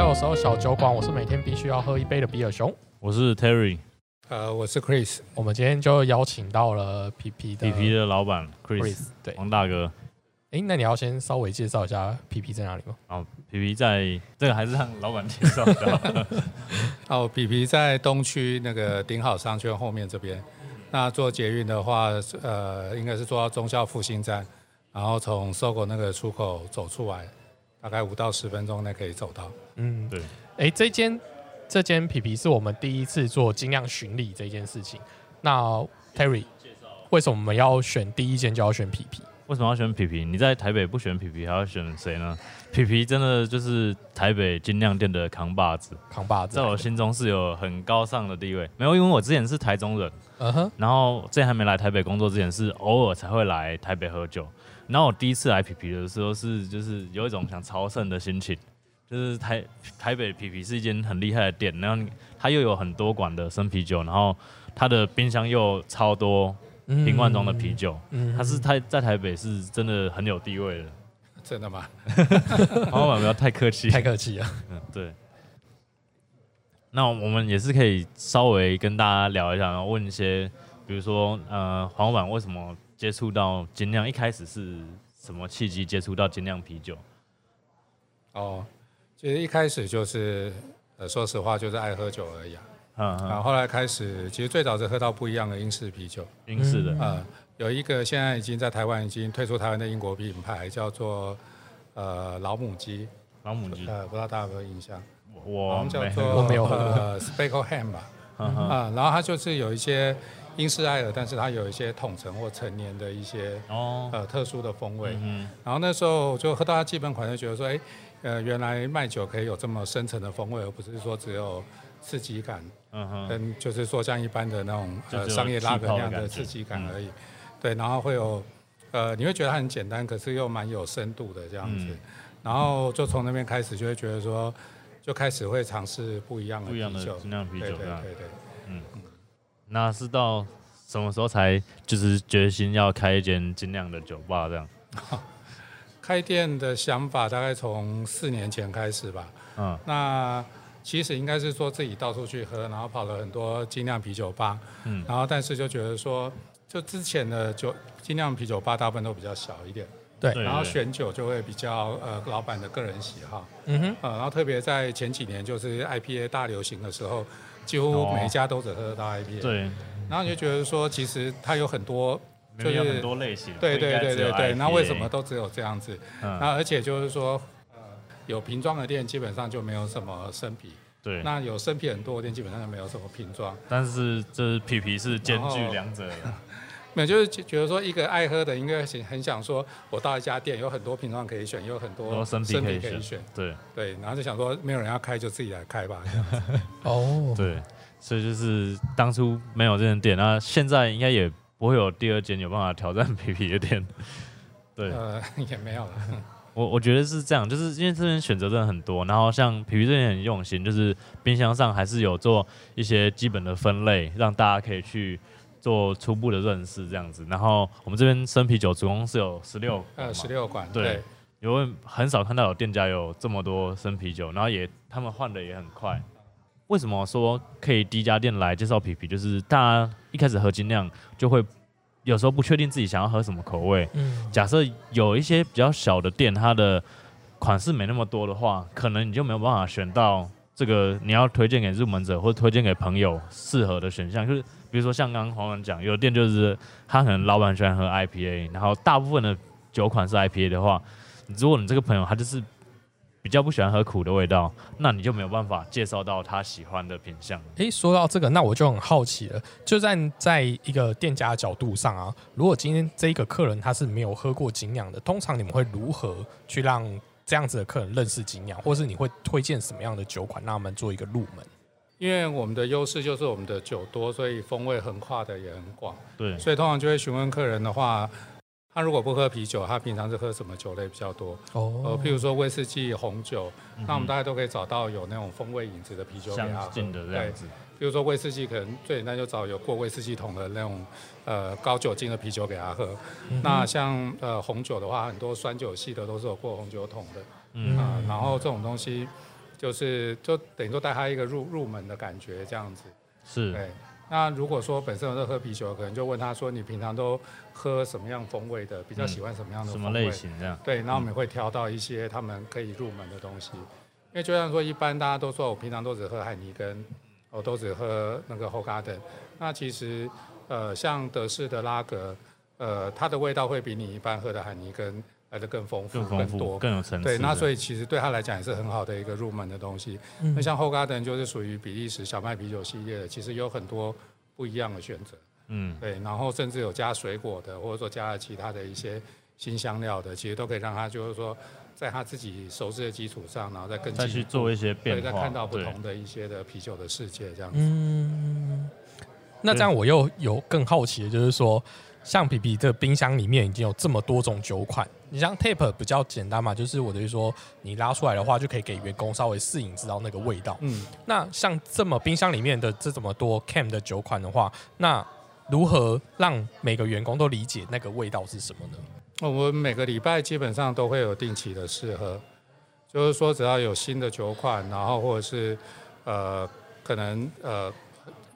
到有时候小酒馆，我是每天必须要喝一杯的比尔熊。我是 Terry，呃，我是 Chris，我们今天就邀请到了皮皮的皮皮的老板 Chris，Chris，对，王大哥。哎，那你要先稍微介绍一下皮皮在哪里吗？哦，皮皮在这个还是让老板介绍的。哦，皮皮在东区那个顶好商圈后面这边。那坐捷运的话，呃，应该是坐到中校复兴站，然后从搜狗那个出口走出来，大概五到十分钟内可以走到。嗯，对。哎，这间这间皮皮是我们第一次做精酿巡礼这件事情。那 Terry，为什么我们要选第一间就要选皮皮？为什么要选皮皮？你在台北不选皮皮，还要选谁呢？皮皮真的就是台北精酿店的扛把子，扛把子，在我心中是有很高尚的地位。没有，因为我之前是台中人，嗯哼，然后之前还没来台北工作之前，是偶尔才会来台北喝酒。然后我第一次来皮皮的时候，是就是有一种想朝圣的心情。就是台台北皮皮是一间很厉害的店，然后它又有很多管的生啤酒，然后它的冰箱又超多瓶罐装的啤酒，嗯它是台在台北是真的很有地位的。真的吗？老板不要太客气，太客气了。嗯，对。那我们也是可以稍微跟大家聊一下，然后问一些，比如说，呃，黄老板为什么接触到精酿？一开始是什么契机接触到精酿啤酒？哦，其实一开始就是，呃，说实话就是爱喝酒而已啊。嗯然后嗯，后来开始，其实最早是喝到不一样的英式啤酒。英式的，呃，有一个现在已经在台湾已经退出台湾的英国品牌，叫做呃老母鸡，老母鸡，呃，不知道大家有没有印象？我没好像叫做我没有喝过呃 Speckle Ham 吧，啊、然后它就是有一些英式艾尔，但是它有一些统称或成年的一些哦，呃特殊的风味。嗯然后那时候就喝到它基本款，就觉得说，哎，呃，原来卖酒可以有这么深层的风味，而不是说只有刺激感，嗯哼，跟就是说像一般的那种呃商业拉格那样的刺激感嗯而已。对，然后会有呃，你会觉得它很简单，可是又蛮有深度的这样子。嗯然后就从那边开始，就会觉得说，就开始会尝试不一样的不一样的啤酒。精酿啤对对。对对。那是到什么时候才就是决心要开一间精酿的酒吧这样？开店的想法大概从四年前开始吧。嗯。那其实应该是说自己到处去喝，然后跑了很多精酿啤酒吧，嗯。然后但是就觉得说，就之前的酒精酿啤酒吧大部分都比较小一点，对。对然后选酒就会比较呃老板的个人喜好，嗯哼，呃，然后特别在前几年就是 IPA 大流行的时候，几乎每一家都只喝得到 IPA，、对，然后你就觉得说，其实它有很多就是有很多类型，对对对对对，那为什么？都只有这样子？嗯，那而且就是说，呃，有瓶装的店基本上就没有什么生啤，对。那有生啤很多的店基本上就没有什么瓶装。但是这是皮皮是兼具两者的，没有，就是觉得说一个爱喝的应该很很想说，我到一家店有很多瓶装可以选，有很多生啤可以选对对，然后就想说没有人要开就自己来开吧。这样 哦，对，所以就是当初没有这间店，那现在应该也不会有第二间有办法挑战皮皮的店。对呃，也没有了。我我觉得是这样，就是因为这边选择真的很多，然后像皮皮这边很用心，就是冰箱上还是有做一些基本的分类，让大家可以去做初步的认识这样子。然后我们这边生啤酒总共是有 十六呃，十六款，对对，因为很少看到有店家有这么多生啤酒，然后也他们换的也很快。为什么说可以第一家店来介绍皮皮？就是大家一开始喝精酿就会有时候不确定自己想要喝什么口味。嗯，假设有一些比较小的店，它的款式没那么多的话，可能你就没有办法选到这个你要推荐给入门者或者推荐给朋友适合的选项。就是比如说像刚刚黄文讲，有的店就是他可能老板喜欢喝 IPA，然后大部分的酒款是 IPA 的话，如果你这个朋友他就是比较不喜欢喝苦的味道，那你就没有办法介绍到他喜欢的品相。诶，说到这个，那我就很好奇了。就站在一个店家的角度上啊，如果今天这一个客人他是没有喝过精酿的，通常你们会如何去让这样子的客人认识精酿，或是你会推荐什么样的酒款让他们做一个入门？因为我们的优势就是我们的酒多，所以风味横跨的也很广，对，所以通常就会询问客人的话，他如果不喝啤酒，他平常是喝什么酒类比较多？哦呃，哦譬如说威士忌、红酒，那我们大家都可以找到有那种风味影子的啤酒给他喝。相近的这样子。比如说威士忌，可能最简单就找有过威士忌桶的那种呃高酒精的啤酒给他喝。那像呃红酒的话，很多酸酒系的都是有过红酒桶的嗯啊、然后这种东西就是就等于说带他一个入入门的感觉这样子。是，对，那如果说本身有在喝啤酒，可能就问他说你平常都喝什么样风味的，比较喜欢什么样的什？么类型这样？对，然后我们会挑到一些他们可以入门的东西，因为就像说一般大家都说我平常都只喝海尼根，我都只喝那个后 garden，那其实呃像德式的拉格，呃它的味道会比你一般喝的海尼根来的更丰富、更多。更有层次。对，那所以其实对他来讲也是很好的一个入门的东西。那像后 garden 就是属于比利时小麦啤酒系列的，其实有很多不一样的选择。嗯，对，然后甚至有加水果的，或者说加了其他的一些新香料的，其实都可以让他就是说，在他自己熟知的基础上，然后再更再去做一些变对，再，看到不同的一些的啤酒的世界这样子。嗯，那这样我又有更好奇的，就是说，像皮皮的冰箱里面已经有这么多种酒款，你像 tape 比较简单嘛，就是我等于说你拉出来的话，就可以给员工稍微适应知道那个味道。嗯，那像这么冰箱里面的这么多 cam 的酒款的话，那如何让每个员工都理解那个味道是什么呢？我们每个礼拜基本上都会有定期的试喝，就是说只要有新的酒款，然后或者是呃可能呃，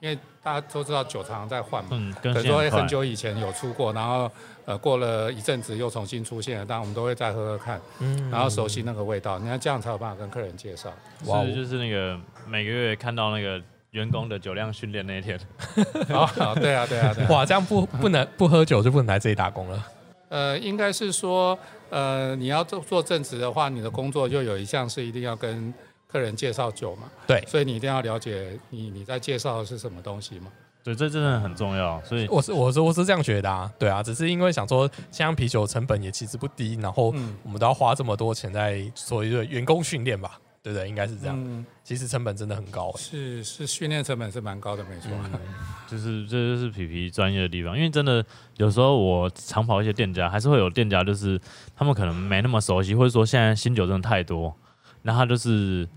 因为大家都知道酒常常在换嘛，很快能很久以前有出过，然后呃过了一阵子又重新出现了，当然我们都会再喝喝看，嗯然后熟悉那个味道，你看这样才有办法跟客人介绍。哇就是那个每个月看到那个员工的酒量训练那一天，哦，对啊，对啊，对啊。哇，这样不不能不喝酒就不能来这里打工了。呃，应该是说，呃，你要做做正职的话，你的工作就有一项是一定要跟客人介绍酒嘛，对所以你一定要了解你你在介绍的是什么东西嘛。对，这真的很重要。所以我是我是我是这样觉得啊，对啊，只是因为想说，像啤酒成本也其实不低，然后嗯我们都要花这么多钱在所谓的员工训练吧，对不对？应该是这样，嗯，其实成本真的很高、欸。是是，训练成本是蛮高的，没错。就是这就是皮皮专业的地方，因为真的有时候我常跑一些店家，还是会有店家就是他们可能没那么熟悉，或者说现在新酒真的太多，那他就是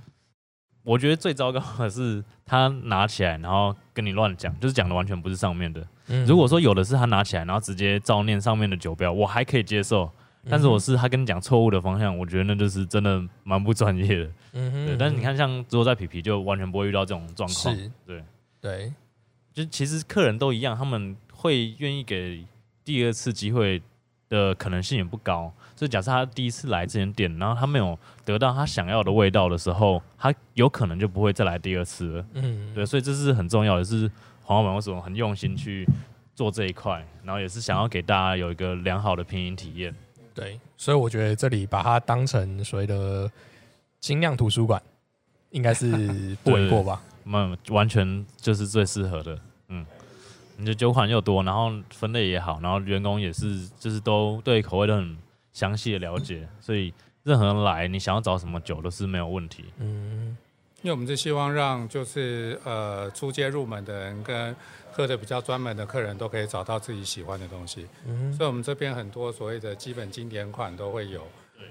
我觉得最糟糕的是他拿起来然后跟你乱讲，就是讲的完全不是上面的。嗯如果说有的是他拿起来然后直接照念上面的酒标，我还可以接受。但是我是他跟你讲错误的方向，我觉得那就是真的蛮不专业的。嗯哼对，但是你看，像如果在皮皮就完全不会遇到这种状况。是，对，对，就其实客人都一样，他们会愿意给第二次机会的可能性也不高。所以假设他第一次来这间店，然后他没有得到他想要的味道的时候，他有可能就不会再来第二次了。嗯，对，所以这是很重要的，是黄老板为什么很用心去做这一块，然后也是想要给大家有一个良好的品饮体验。对，所以我觉得这里把它当成所谓的精酿图书馆，应该是不为过吧？那完全就是最适合的，嗯，你的酒款又多，然后分类也好，然后员工也是，就是都对口味都很详细的了解，所以任何人来，你想要找什么酒都是没有问题。嗯，因为我们是希望让就是呃初阶入门的人跟喝的比较专门的客人都可以找到自己喜欢的东西，嗯所以我们这边很多所谓的基本经典款都会有，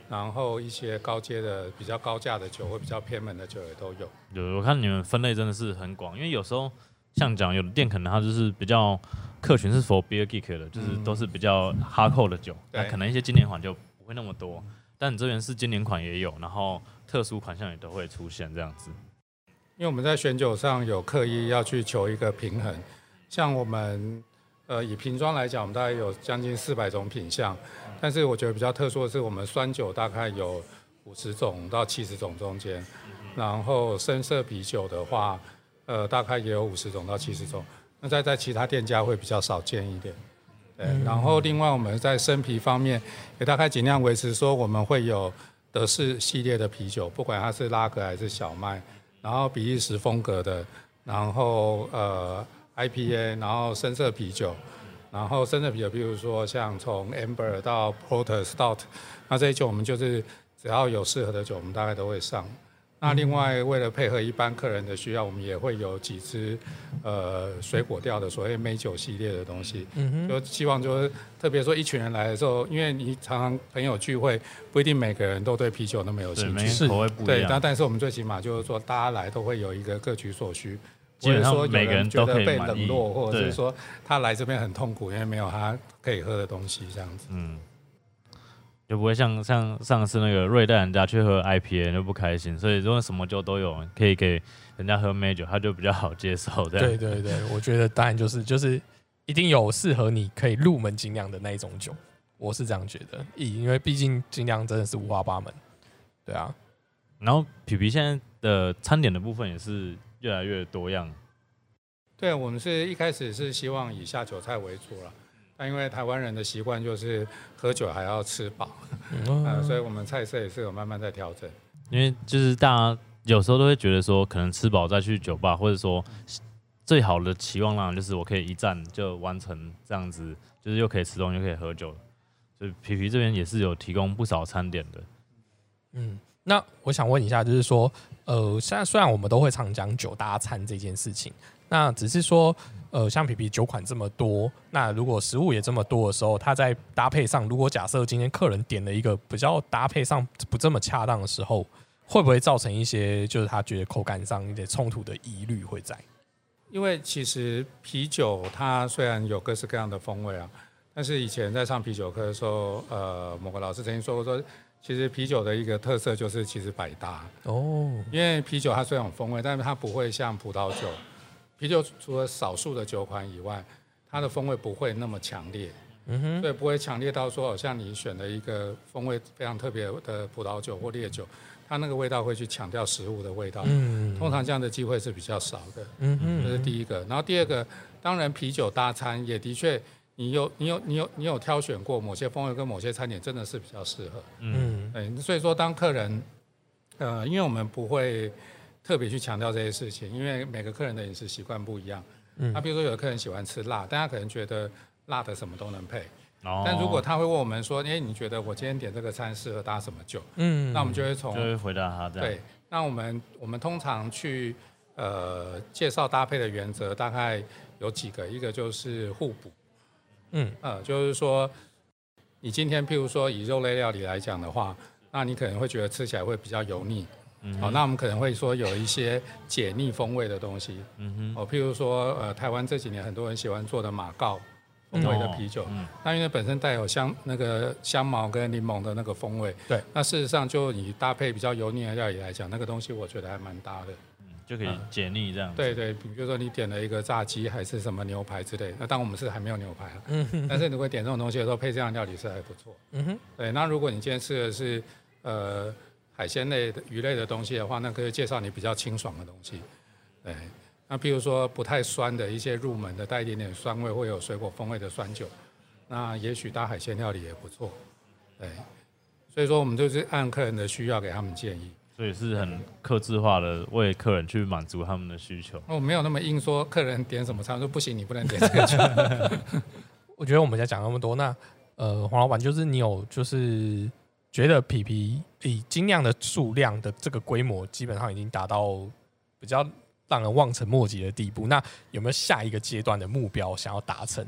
然后一些高阶的比较高价的酒或比较偏门的酒也都有。有我看你们分类真的是很广，因为有时候像讲有的店可能它就是比较客群是 for beer geek 的，就是嗯都是比较哈扣的酒，那对可能一些经典款就不会那么多，但你这边是经典款也有，然后特殊款项也都会出现这样子。因为我们在选酒上有刻意要去求一个平衡，像我们呃以瓶装来讲，我们大概有将近四百种品相，但是我觉得比较特殊的是，我们酸酒大概有五十种到七十种中间，然后深色啤酒的话，呃大概也有五十种到七十种，那在在其他店家会比较少见一点。对，然后另外我们在生啤方面也大概尽量维持说我们会有德式系列的啤酒，不管它是拉格还是小麦，然后比利时风格的，然后呃 IPA，然后深色啤酒，然后深色啤酒，比如说像从 Amber 到 Porter Stout，那这些酒我们就是只要有适合的酒，我们大概都会上。那另外为了配合一般客人的需要，我们也会有几支呃水果调的所谓美酒系列的东西，嗯哼，就希望就是特别说一群人来的时候，因为你常常朋友聚会，不一定每个人都对啤酒那么有，兴趣。每个口味不一对，样但。但是我们最起码就是说，大家来都会有一个各取所需，基本上不会说有每个人都觉得被可以满意。冷落，或者是说他来这边很痛苦，因为没有他可以喝的东西这样子。嗯，就不会像像上次那个瑞带人家去喝 IPA 就不开心，所以如果什么酒都有，可以给人家喝美酒，他就比较好接受。这样对对对，我觉得答案就是就是一定有适合你可以入门精酿的那一种酒，我是这样觉得，因因为毕竟精酿真的是五花八门，对啊，然后皮皮现在的餐点的部分也是越来越多样，对，我们是一开始是希望以下酒菜为主了，但因为台湾人的习惯就是喝酒还要吃饱，呃，所以我们菜色也是有慢慢在调整。因为就是大家有时候都会觉得说，可能吃饱再去酒吧，或者说最好的期望量就是我可以一站就完成这样子，就是又可以吃东西又可以喝酒。所以皮皮这边也是有提供不少餐点的。嗯，那我想问一下，就是说，呃，现在虽然我们都会常讲酒搭餐这件事情，那只是说，呃，像皮皮酒款这么多，那如果食物也这么多的时候，它在搭配上，如果假设今天客人点了一个比较搭配上不这么恰当的时候，会不会造成一些就是他觉得口感上一点冲突的疑虑会在？因为其实啤酒它虽然有各式各样的风味啊，但是以前在上啤酒课的时候，呃，某个老师曾经说过说，其实啤酒的一个特色就是其实百搭。哦，因为啤酒它虽然有风味，但是它不会像葡萄酒，啤酒除了少数的酒款以外，它的风味不会那么强烈，嗯哼，所以不会强烈到说，好像你选了一个风味非常特别的葡萄酒或烈酒，它那个味道会去强调食物的味道。嗯通常这样的机会是比较少的，嗯这是，第一个。然后第二个，当然啤酒搭餐也的确，你有你有你有你有挑选过某些风味跟某些餐点，真的是比较适合。嗯，嗯对，所以说当客人，呃，因为我们不会特别去强调这些事情，因为每个客人的饮食习惯不一样。嗯那比如说有的客人喜欢吃辣，但他可能觉得辣的什么都能配。哦但如果他会问我们说，哎，你觉得我今天点这个餐适合搭什么酒？嗯，那我们就会从就会回答他这样。对，那我们我们通常去呃介绍搭配的原则大概有几个，一个就是互补，嗯呃，就是说你今天譬如说以肉类料理来讲的话，那你可能会觉得吃起来会比较油腻，嗯好、那我们可能会说有一些解腻风味的东西，嗯哼，哦，譬如说呃台湾这几年很多人喜欢做的马告。风味的啤酒，嗯。那因为本身带有香那个香茅跟柠檬的那个风味，对，那事实上就你搭配比较油腻的料理来讲，那个东西我觉得还蛮搭的。就可以解腻这样。对对，比如说你点了一个炸鸡还是什么牛排之类，那当我们是还没有牛排啊，嗯。哼 但是如果点这种东西的时候，配这样料理是还不错。嗯哼，对，那如果你今天吃的是呃海鲜类的鱼类的东西的话，那可以介绍你比较清爽的东西。对，那譬如说不太酸的一些入门的，带一点点酸味会有水果风味的酸酒，那也许搭海鲜料理也不错。对，所以说我们就是按客人的需要给他们建议。所以是很克制化的为客人去满足他们的需求。我没有那么硬说客人点什么餐，说不行，你不能点这个酒。我觉得我们在讲那么多，那呃，黄老板就是你有就是觉得皮皮以精酿的数量的这个规模，基本上已经达到比较让人望尘莫及的地步。那有没有下一个阶段的目标想要达成？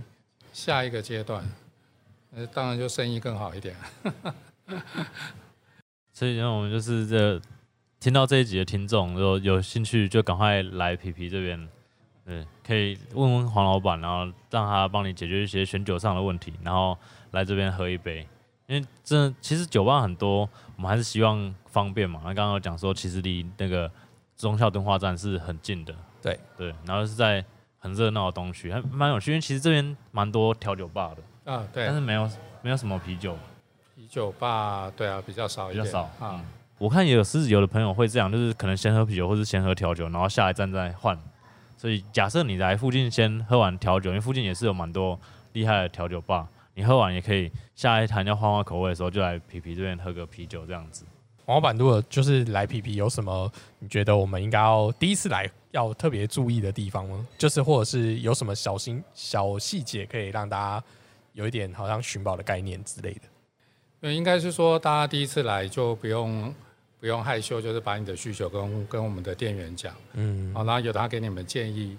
下一个阶段，呃，当然就生意更好一点。所以呢，我们就是这听到这一集的听众，如果有兴趣就赶快来皮皮这边，对，可以问问黄老板，然后让他帮你解决一些选酒上的问题，然后来这边喝一杯。因为真的，其实酒吧很多，我们还是希望方便嘛。那刚刚有讲说，其实离那个忠孝敦化站是很近的，对对，然后是在很热闹的东区，还蛮有趣。因为其实这边蛮多调酒吧的，啊，对但，是没有没有什么啤酒。啤酒吧对啊，比较少一点，比较少啊嗯。我看也有是有的朋友会这样，就是可能先喝啤酒或是先喝调酒，然后下一站再换。所以假设你来附近先喝完调酒，因为附近也是有蛮多厉害的调酒吧，你喝完也可以下一坛要换换口味的时候，就来皮皮这边喝个啤酒这样子。黄老板，如果就是来皮皮，有什么你觉得我们应该要第一次来要特别注意的地方吗？就是或者是有什么小心小细节可以让大家有一点好像寻宝的概念之类的？对，应该是说大家第一次来就不用不用害羞，就是把你的需求跟跟我们的店员讲，嗯好，然后有他给你们建议，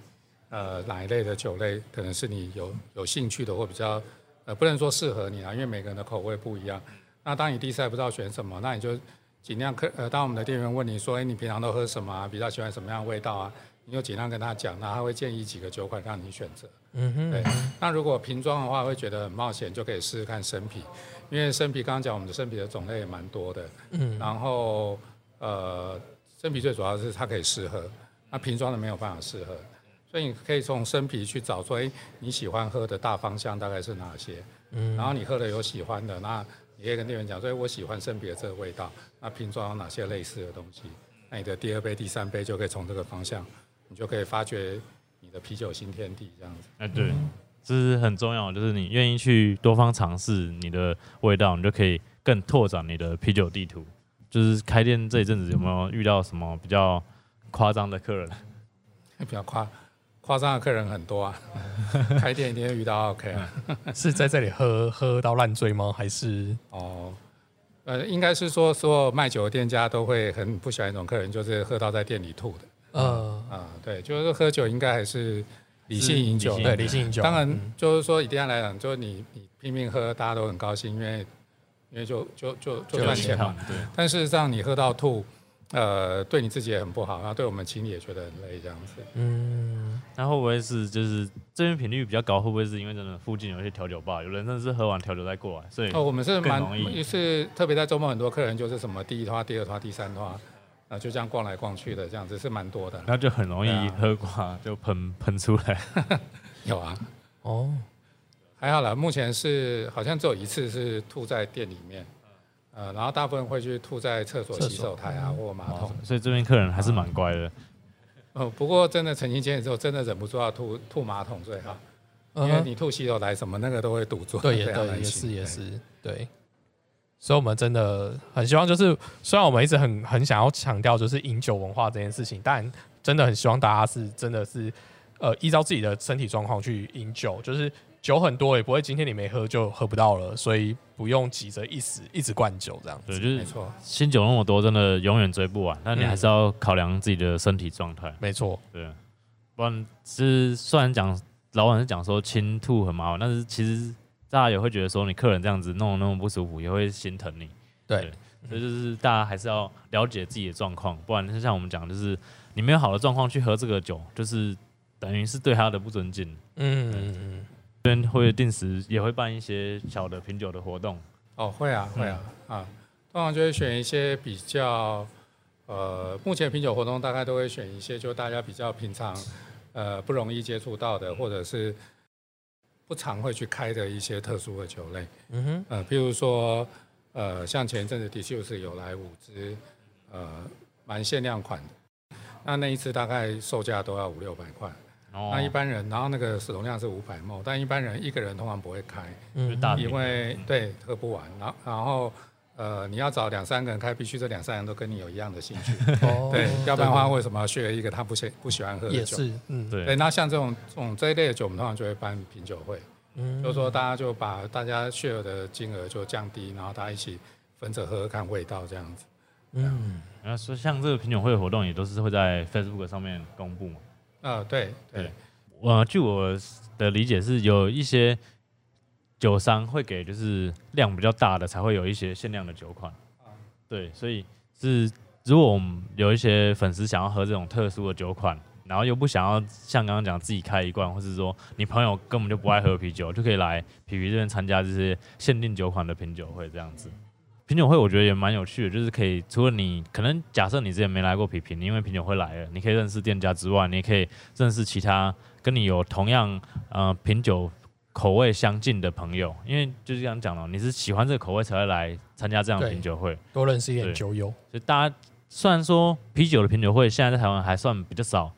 呃，哪一类的酒类可能是你有有兴趣的或比较呃，不能说适合你啊，因为每个人的口味不一样。那当你第一次还不知道选什么，那你就尽量客呃，当我们的店员问你说，哎，你平常都喝什么啊？比较喜欢什么样的味道啊？你就尽量跟他讲，那他会建议几个酒款让你选择。嗯哼，对，那如果瓶装的话，会觉得很冒险，就可以试试看生啤，因为生啤刚刚讲我们的生啤的种类也蛮多的，嗯，然后呃生啤最主要是它可以试喝，那瓶装的没有办法试喝，所以你可以从生啤去找出，哎，你喜欢喝的大方向大概是哪些？嗯，然后你喝了有喜欢的，那你可以跟店员讲，所以我喜欢生啤的这个味道，那瓶装有哪些类似的东西？那你的第二杯、第三杯就可以从这个方向，你就可以发掘你的啤酒新天地这样子。哎，对，这是很重要，就是你愿意去多方尝试你的味道，你就可以更拓展你的啤酒地图。就是开店这一阵子有没有遇到什么比较夸张的客人？比较夸夸张的客人很多啊，开店一定会遇到 OK 啊。是在这里喝 喝到烂醉吗？还是哦，呃，应该是说所有卖酒的店家都会很不喜欢一种客人，就是喝到在店里吐的。呃，啊，对，就是喝酒应该还是理性饮酒，对理性饮酒？当然嗯，就是说以店家来讲，就是你你拼命喝，大家都很高兴，因为因为就就就就就赚钱嘛。对，但事实上，你喝到吐，呃，对你自己也很不好，然后对我们清理也觉得很累，这样子。嗯，那会不会是就是这边频率比较高？会不会是因为真的附近有一些调酒吧，有人真的是喝完调酒再过来，所以哦，我们是蛮更容易是特别在周末很多客人就是什么第一拖、第二拖、第三拖，啊，就这样逛来逛去的，这样子是蛮多的。然后就很容易喝挂就喷喷出来。有啊，哦，还好啦，目前是好像只有一次是吐在店里面，呃，然后大部分会去吐在厕所、洗手台啊或马桶。所以这边客人还是蛮乖的。呃，不过真的曾经经历之后，真的忍不住要吐吐马桶最好，因为嗯你吐洗手台什么那个都会堵住。对，也对，也是也是对。所以，我们真的很希望，就是虽然我们一直很很想要强调，就是饮酒文化这件事情，但真的很希望大家是真的是呃，依照自己的身体状况去饮酒，就是酒很多也不会今天你没喝就喝不到了，所以不用急着一时一直灌酒这样对，子。就是没错。新酒那么多，真的永远追不完。那你还是要考量自己的身体状态，没错，对，不然是虽然讲老板是讲说清吐很麻烦，但是其实大家也会觉得说你客人这样子弄得那么不舒服，也会心疼你。对，所以就是大家还是要了解自己的状况，不然就像我们讲，就是你没有好的状况去喝这个酒，就是等于是对他的不尊敬。嗯嗯嗯，这边会定时也会办一些小的品酒的活动，哦，会啊，会啊，啊，通常就会选一些比较，呃，目前品酒活动大概都会选一些就大家比较平常，呃，不容易接触到的，或者是不常会去开的一些特殊的酒类，嗯哼，呃，譬如说，呃，像前一阵子 Diffuse 有来五支，呃，蛮限量款的，那那一次大概售价都要五六百块，哦。那一般人，然后那个使用量是五百 ml，但一般人一个人通常不会开。嗯。因为对喝不完，然后然后呃你要找两三个人开，必须这两三人都跟你有一样的兴趣，哦。对，要不然的话为什么要选一个他不喜不喜欢喝的酒？也是，嗯，对。对，那像这种这种这一类的酒，我们通常就会办品酒会，嗯。就是说大家就把大家 share 的金额就降低，然后大家一起分着喝喝看味道这样子。嗯，然后说像这个品酒会的活动也都是会在 Facebook 上面公布嘛。呃，对对对，呃，据我的理解是有一些酒商会给就是量比较大的才会有一些限量的酒款。对，所以是如果我们有一些粉丝想要喝这种特殊的酒款，然后又不想要像刚刚讲自己开一罐，或是说你朋友根本就不爱喝啤酒，就可以来皮皮这边参加这些限定酒款的品酒会这样子。品酒会我觉得也蛮有趣的，就是可以除了你可能假设你之前没来过皮皮，你因为品酒会来了，你可以认识店家之外，你也可以认识其他跟你有同样呃品酒口味相近的朋友，因为就是这样讲了，你是喜欢这个口味才会来参加这样的品酒会，多认识一点酒友，所以大家虽然说啤酒的品酒会现在在台湾还算比较少，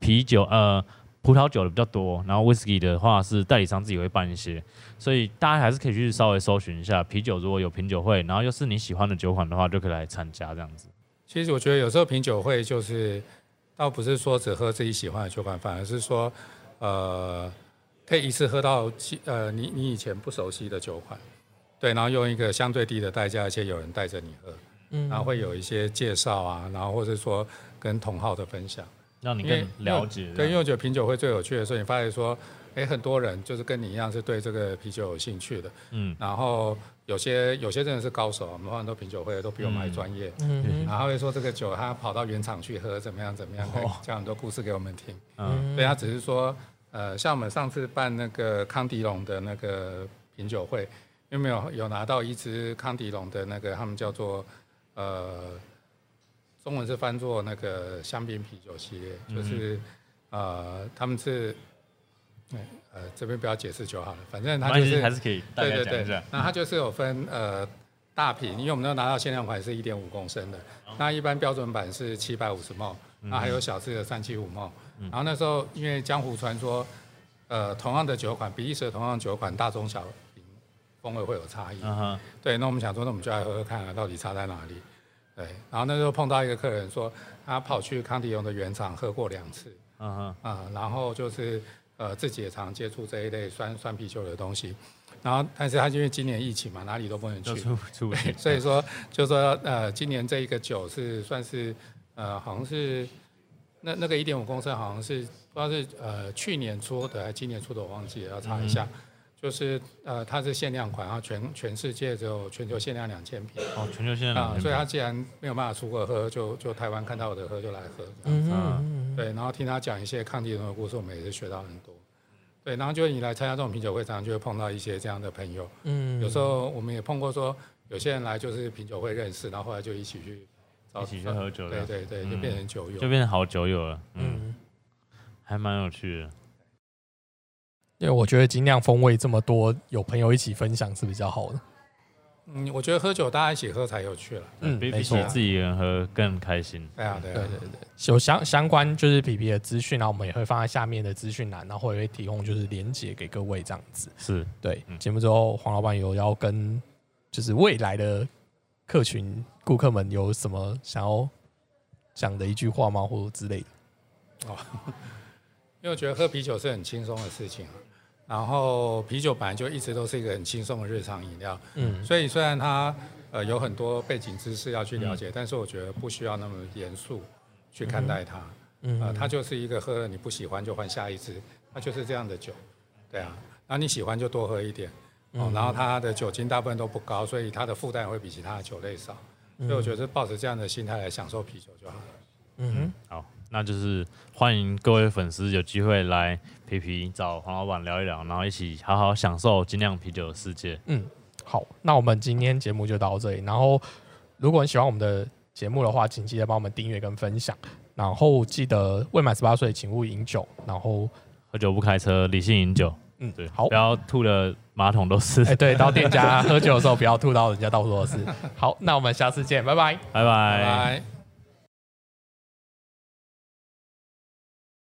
啤酒呃葡萄酒的比较多，然后 whisky 的话是代理商自己会办一些，所以大家还是可以去稍微搜寻一下啤酒，如果有品酒会，然后又是你喜欢的酒款的话，就可以来参加这样子。其实我觉得有时候品酒会就是，倒不是说只喝自己喜欢的酒款，反而是说，呃，可以一次喝到其呃你你以前不熟悉的酒款，对，然后用一个相对低的代价，而且有人带着你喝，嗯然后会有一些介绍啊，然后或者说跟同好的分享。让你更了解。对，因为我觉得品酒会最有趣的时候，你发现说，哎，很多人就是跟你一样是对这个啤酒有兴趣的，嗯，然后有些有些真的是高手，我们很多品酒会都比我们还专业。嗯哼然后会说这个酒他跑到原厂去喝，怎么样怎么样，哦讲很多故事给我们听。嗯对他只是说，呃，像我们上次办那个康迪龙的那个品酒会，因为没有有拿到一支康迪龙的那个，他们叫做呃，中文是翻作那个香槟啤酒系列，就是、呃，他们是，对呃，这边不要解释就好了，反正它就是还是可以大对对对概讲一下。，那它就是有分呃大瓶，因为我们都拿到限量款是一点五公升的，那一般标准版是七百五十 ml，那还有小支的三七五 ml。然后那时候因为江湖传说，呃，同样的酒款，比利时的同样酒款，大中小瓶风味会有差异。嗯，对，那我们想说，那我们就来喝喝看啊，到底差在哪里？对，然后那时候碰到一个客人说，他跑去康迪龙的原厂喝过两次，嗯哼，啊、然后就是呃自己也常接触这一类酸酸啤酒的东西，然后但是他因为今年疫情嘛，哪里都不能去，就出出不去。所以说就说呃今年这一个酒是算是呃好像是那那个一点五公升好像是不知道是呃去年出的还是今年出的我忘记了，要查一下。就是呃，它是限量款，然后全全世界只有全球限量两千瓶哦，全球限量啊、所以他既然没有办法出国喝，就就台湾看到我的喝就来喝。嗯嗯嗯对，然后听他讲一些抗敌人的故事，我们也是学到很多。对，然后就你来参加这种品酒会，常常就会碰到一些这样的朋友。嗯，有时候我们也碰过说，有些人来就是品酒会认识，然后后来就一起去找一起去喝酒的对对对，嗯就变成酒友。就变成好酒友了。还蛮有趣的。因为我觉得精酿风味这么多，有朋友一起分享是比较好的。嗯，我觉得喝酒大家一起喝才有趣了。嗯，比比没错起。自己一个人喝更开心。对啊，对啊，对对对，有相相关就是皮皮的资讯，然后我们也会放在下面的资讯栏，然后也会提供就是连接给各位这样子。是，对，嗯节目之后黄老板有要跟就是未来的客群顾客们有什么想要讲的一句话吗，或者之类的？因为我觉得喝啤酒是很轻松的事情啊。然后啤酒本来就一直都是一个很轻松的日常饮料，嗯。所以虽然它呃有很多背景知识要去了解，但是我觉得不需要那么严肃去看待它。嗯呃，它就是一个喝了你不喜欢就换下一支，它就是这样的酒，对啊。然后你喜欢就多喝一点，哦，然后它的酒精大部分都不高，所以它的负担也会比其他的酒类少。所以我觉得是抱着这样的心态来享受啤酒就好了。嗯哼，好，那就是欢迎各位粉丝有机会来皮皮找黄老板聊一聊，然后一起好好享受精酿啤酒的世界。嗯，好，那我们今天节目就到这里。然后，如果你喜欢我们的节目的话，请记得帮我们订阅跟分享。然后记得未满十八岁请勿饮酒。然后，喝酒不开车，理性饮酒。嗯，对，好不，要吐的马桶都是。哎、对，到店家喝酒的时候不要吐到人家到处都是。好，那我们下次见，拜拜。拜拜拜拜。